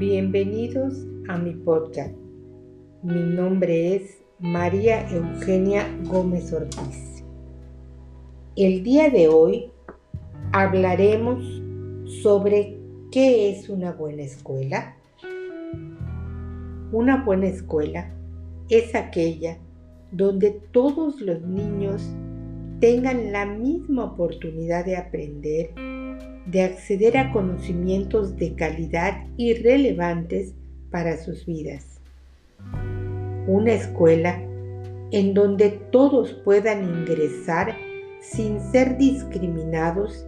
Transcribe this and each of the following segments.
Bienvenidos a mi podcast. Mi nombre es María Eugenia Gómez Ortiz. El día de hoy hablaremos sobre qué es una buena escuela. Una buena escuela es aquella donde todos los niños tengan la misma oportunidad de aprender de acceder a conocimientos de calidad y relevantes para sus vidas. Una escuela en donde todos puedan ingresar sin ser discriminados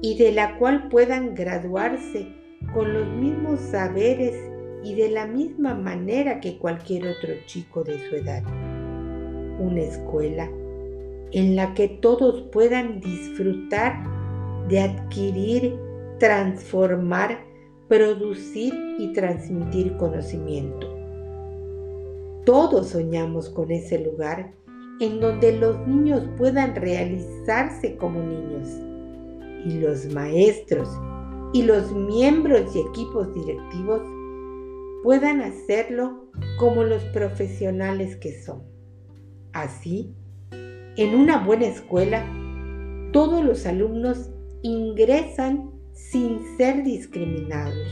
y de la cual puedan graduarse con los mismos saberes y de la misma manera que cualquier otro chico de su edad. Una escuela en la que todos puedan disfrutar de adquirir, transformar, producir y transmitir conocimiento. Todos soñamos con ese lugar en donde los niños puedan realizarse como niños y los maestros y los miembros y equipos directivos puedan hacerlo como los profesionales que son. Así, en una buena escuela, todos los alumnos ingresan sin ser discriminados.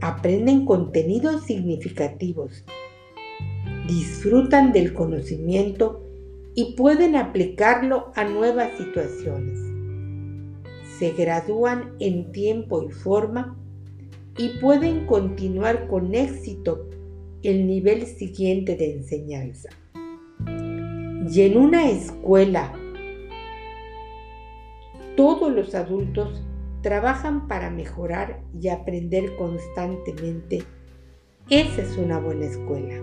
Aprenden contenidos significativos, disfrutan del conocimiento y pueden aplicarlo a nuevas situaciones. Se gradúan en tiempo y forma y pueden continuar con éxito el nivel siguiente de enseñanza. Y en una escuela todos los adultos trabajan para mejorar y aprender constantemente. Esa es una buena escuela.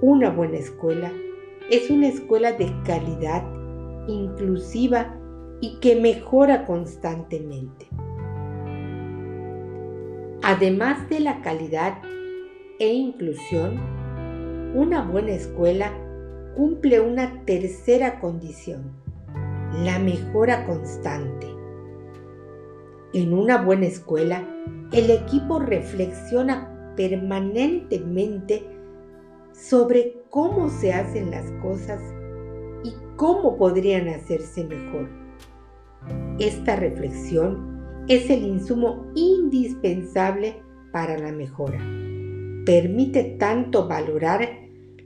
Una buena escuela es una escuela de calidad, inclusiva y que mejora constantemente. Además de la calidad e inclusión, una buena escuela cumple una tercera condición la mejora constante. En una buena escuela, el equipo reflexiona permanentemente sobre cómo se hacen las cosas y cómo podrían hacerse mejor. Esta reflexión es el insumo indispensable para la mejora. Permite tanto valorar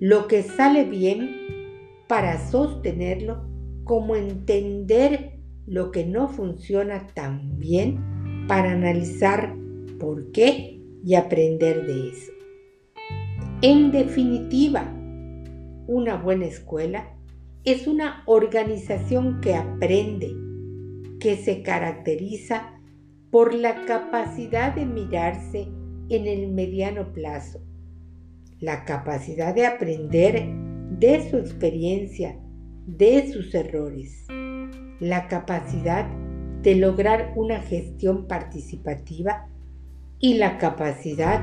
lo que sale bien para sostenerlo como entender lo que no funciona tan bien para analizar por qué y aprender de eso. En definitiva, una buena escuela es una organización que aprende, que se caracteriza por la capacidad de mirarse en el mediano plazo, la capacidad de aprender de su experiencia de sus errores, la capacidad de lograr una gestión participativa y la capacidad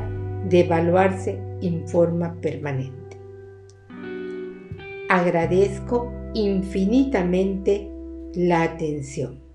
de evaluarse en forma permanente. Agradezco infinitamente la atención.